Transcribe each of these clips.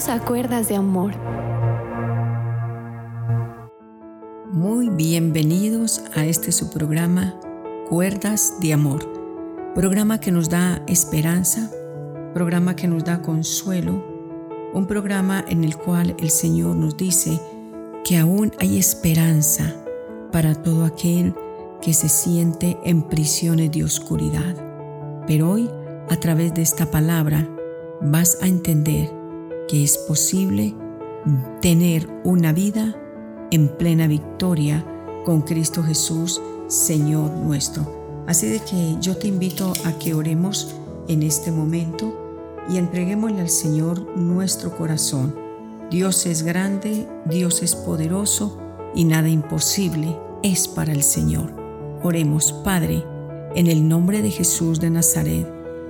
Bienvenidos a Cuerdas de Amor. Muy bienvenidos a este su programa Cuerdas de Amor. Programa que nos da esperanza, programa que nos da consuelo, un programa en el cual el Señor nos dice que aún hay esperanza para todo aquel que se siente en prisiones de oscuridad. Pero hoy, a través de esta palabra, vas a entender que es posible tener una vida en plena victoria con Cristo Jesús, Señor nuestro. Así de que yo te invito a que oremos en este momento y entreguémosle al Señor nuestro corazón. Dios es grande, Dios es poderoso y nada imposible es para el Señor. Oremos, Padre, en el nombre de Jesús de Nazaret,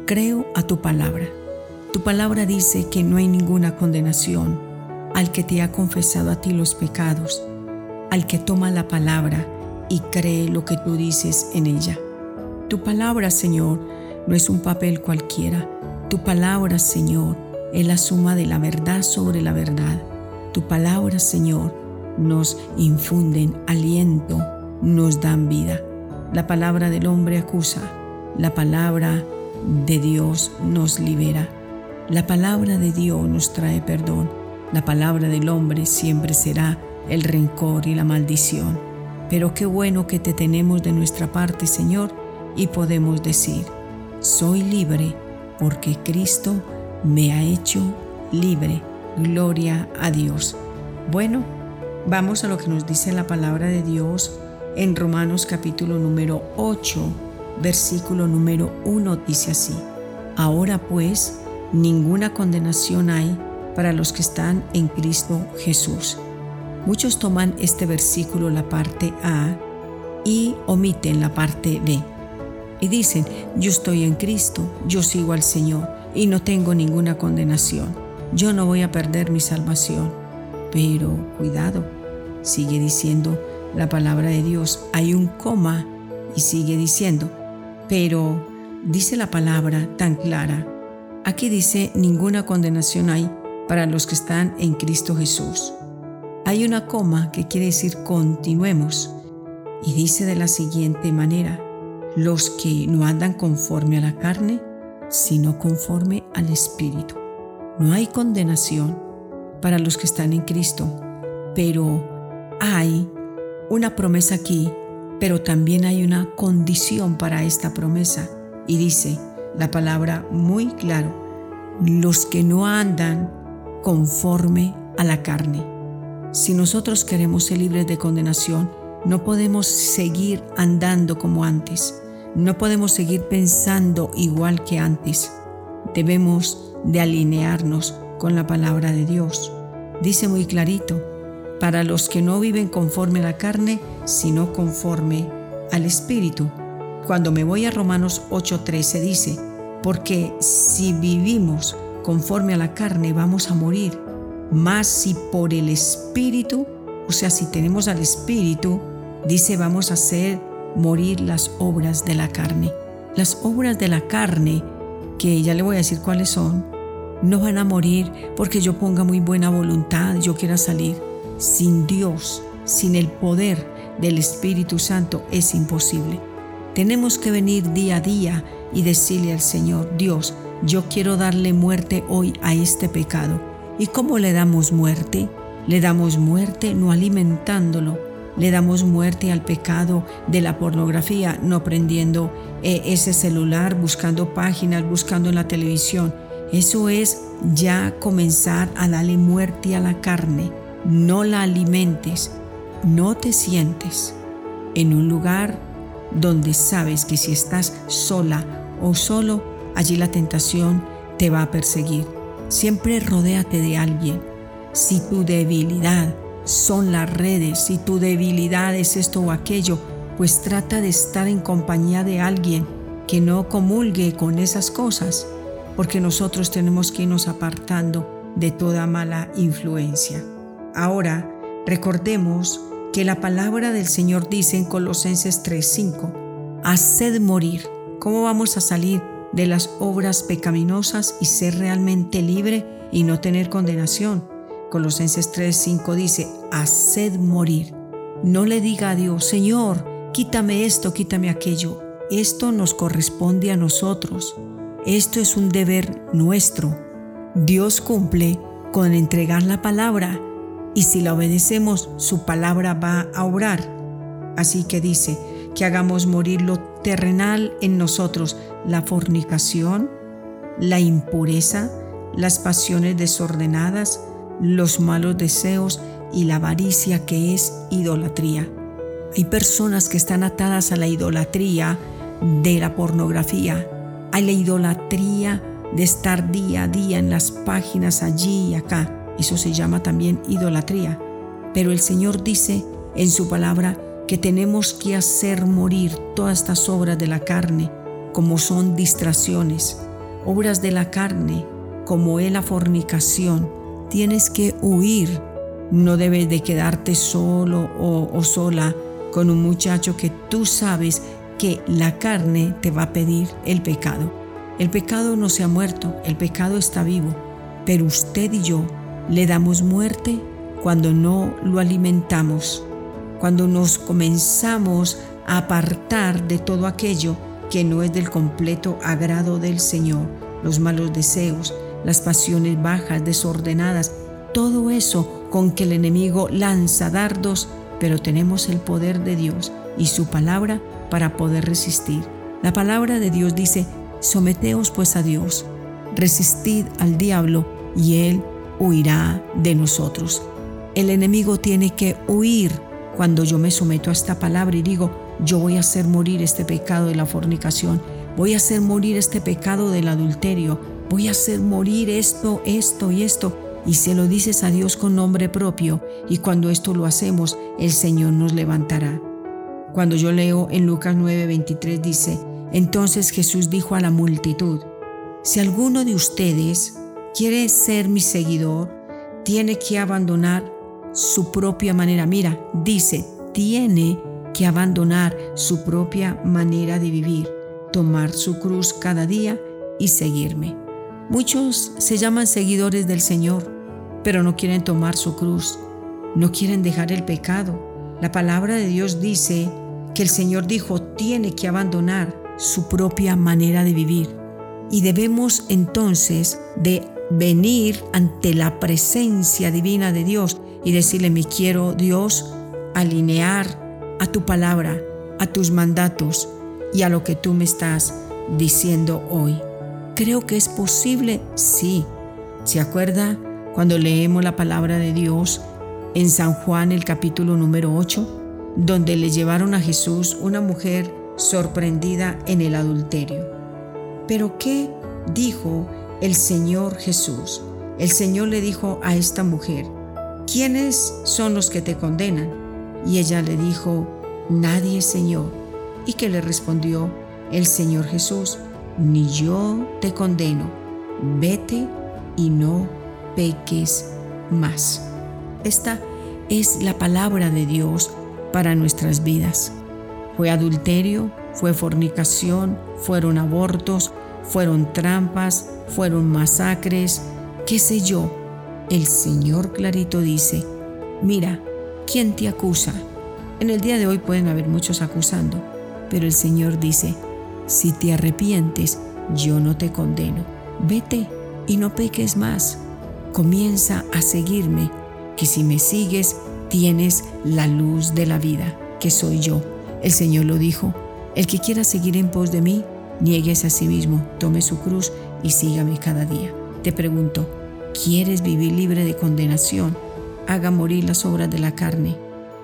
creo a tu palabra tu palabra dice que no hay ninguna condenación al que te ha confesado a ti los pecados, al que toma la palabra y cree lo que tú dices en ella. Tu palabra, Señor, no es un papel cualquiera. Tu palabra, Señor, es la suma de la verdad sobre la verdad. Tu palabra, Señor, nos infunden aliento, nos dan vida. La palabra del hombre acusa, la palabra de Dios nos libera. La palabra de Dios nos trae perdón. La palabra del hombre siempre será el rencor y la maldición. Pero qué bueno que te tenemos de nuestra parte, Señor, y podemos decir, soy libre porque Cristo me ha hecho libre. Gloria a Dios. Bueno, vamos a lo que nos dice la palabra de Dios en Romanos capítulo número 8, versículo número 1 dice así. Ahora pues, ninguna condenación hay para los que están en Cristo Jesús. Muchos toman este versículo la parte A y omiten la parte B. Y dicen, yo estoy en Cristo, yo sigo al Señor y no tengo ninguna condenación. Yo no voy a perder mi salvación. Pero cuidado, sigue diciendo la palabra de Dios. Hay un coma y sigue diciendo, pero dice la palabra tan clara Aquí dice, ninguna condenación hay para los que están en Cristo Jesús. Hay una coma que quiere decir continuemos y dice de la siguiente manera, los que no andan conforme a la carne, sino conforme al Espíritu. No hay condenación para los que están en Cristo, pero hay una promesa aquí, pero también hay una condición para esta promesa y dice, la palabra muy claro, los que no andan conforme a la carne. Si nosotros queremos ser libres de condenación, no podemos seguir andando como antes, no podemos seguir pensando igual que antes. Debemos de alinearnos con la palabra de Dios. Dice muy clarito, para los que no viven conforme a la carne, sino conforme al Espíritu. Cuando me voy a Romanos 8:13 dice, porque si vivimos conforme a la carne vamos a morir, mas si por el Espíritu, o sea, si tenemos al Espíritu, dice vamos a hacer morir las obras de la carne. Las obras de la carne, que ya le voy a decir cuáles son, no van a morir porque yo ponga muy buena voluntad, yo quiera salir. Sin Dios, sin el poder del Espíritu Santo es imposible. Tenemos que venir día a día y decirle al Señor, Dios, yo quiero darle muerte hoy a este pecado. ¿Y cómo le damos muerte? Le damos muerte no alimentándolo, le damos muerte al pecado de la pornografía, no prendiendo eh, ese celular, buscando páginas, buscando en la televisión. Eso es ya comenzar a darle muerte a la carne. No la alimentes, no te sientes en un lugar donde sabes que si estás sola o solo, allí la tentación te va a perseguir. Siempre rodéate de alguien. Si tu debilidad son las redes, si tu debilidad es esto o aquello, pues trata de estar en compañía de alguien que no comulgue con esas cosas, porque nosotros tenemos que irnos apartando de toda mala influencia. Ahora, recordemos que la palabra del Señor dice en Colosenses 3:5, haced morir ¿Cómo vamos a salir de las obras pecaminosas y ser realmente libre y no tener condenación. Colosenses 3:5 dice, haced morir. No le diga a Dios, Señor, quítame esto, quítame aquello. Esto nos corresponde a nosotros. Esto es un deber nuestro. Dios cumple con entregar la palabra y si la obedecemos, su palabra va a obrar. Así que dice que hagamos morir lo terrenal en nosotros, la fornicación, la impureza, las pasiones desordenadas, los malos deseos y la avaricia que es idolatría. Hay personas que están atadas a la idolatría de la pornografía, hay la idolatría de estar día a día en las páginas allí y acá. Eso se llama también idolatría. Pero el Señor dice en su palabra que tenemos que hacer morir todas estas obras de la carne, como son distracciones, obras de la carne, como es la fornicación. Tienes que huir. No debes de quedarte solo o, o sola con un muchacho que tú sabes que la carne te va a pedir el pecado. El pecado no se ha muerto, el pecado está vivo, pero usted y yo le damos muerte cuando no lo alimentamos, cuando nos comenzamos a apartar de todo aquello que no es del completo agrado del Señor, los malos deseos, las pasiones bajas, desordenadas, todo eso con que el enemigo lanza dardos, pero tenemos el poder de Dios y su palabra para poder resistir. La palabra de Dios dice, someteos pues a Dios, resistid al diablo y él huirá de nosotros. El enemigo tiene que huir cuando yo me someto a esta palabra y digo, yo voy a hacer morir este pecado de la fornicación, voy a hacer morir este pecado del adulterio, voy a hacer morir esto, esto y esto. Y se lo dices a Dios con nombre propio y cuando esto lo hacemos, el Señor nos levantará. Cuando yo leo en Lucas 9:23 dice, entonces Jesús dijo a la multitud, si alguno de ustedes quiere ser mi seguidor, tiene que abandonar su propia manera. Mira, dice, tiene que abandonar su propia manera de vivir, tomar su cruz cada día y seguirme. Muchos se llaman seguidores del Señor, pero no quieren tomar su cruz, no quieren dejar el pecado. La palabra de Dios dice que el Señor dijo tiene que abandonar su propia manera de vivir. Y debemos entonces de venir ante la presencia divina de Dios y decirle, me quiero Dios alinear a tu palabra, a tus mandatos y a lo que tú me estás diciendo hoy. Creo que es posible, sí. ¿Se acuerda cuando leemos la palabra de Dios en San Juan el capítulo número 8? donde le llevaron a Jesús una mujer sorprendida en el adulterio. Pero ¿qué dijo el Señor Jesús? El Señor le dijo a esta mujer, ¿quiénes son los que te condenan? Y ella le dijo, nadie, Señor. ¿Y que le respondió el Señor Jesús? Ni yo te condeno, vete y no peques más. Esta es la palabra de Dios para nuestras vidas. Fue adulterio, fue fornicación, fueron abortos, fueron trampas, fueron masacres, qué sé yo. El Señor clarito dice, mira, ¿quién te acusa? En el día de hoy pueden haber muchos acusando, pero el Señor dice, si te arrepientes, yo no te condeno. Vete y no peques más. Comienza a seguirme, que si me sigues, tienes la luz de la vida, que soy yo. El Señor lo dijo, el que quiera seguir en pos de mí, niegues a sí mismo, tome su cruz y sígame cada día. Te pregunto, ¿quieres vivir libre de condenación? Haga morir las obras de la carne.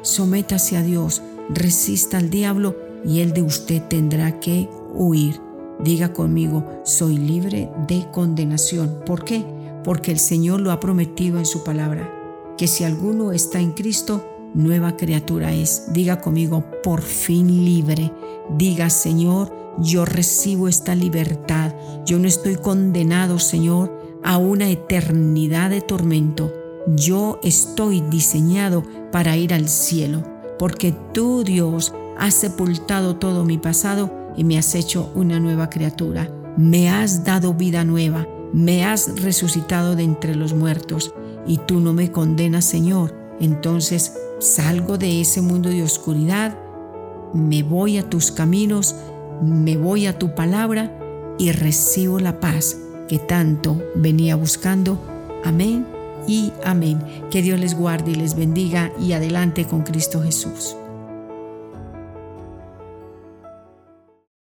Sométase a Dios, resista al diablo y él de usted tendrá que huir. Diga conmigo, soy libre de condenación. ¿Por qué? Porque el Señor lo ha prometido en su palabra que si alguno está en Cristo, nueva criatura es. Diga conmigo, por fin libre. Diga, Señor, yo recibo esta libertad. Yo no estoy condenado, Señor, a una eternidad de tormento. Yo estoy diseñado para ir al cielo, porque tú, Dios, has sepultado todo mi pasado y me has hecho una nueva criatura. Me has dado vida nueva me has resucitado de entre los muertos y tú no me condenas, Señor. Entonces salgo de ese mundo de oscuridad, me voy a tus caminos, me voy a tu palabra y recibo la paz que tanto venía buscando. Amén y amén. Que Dios les guarde y les bendiga y adelante con Cristo Jesús.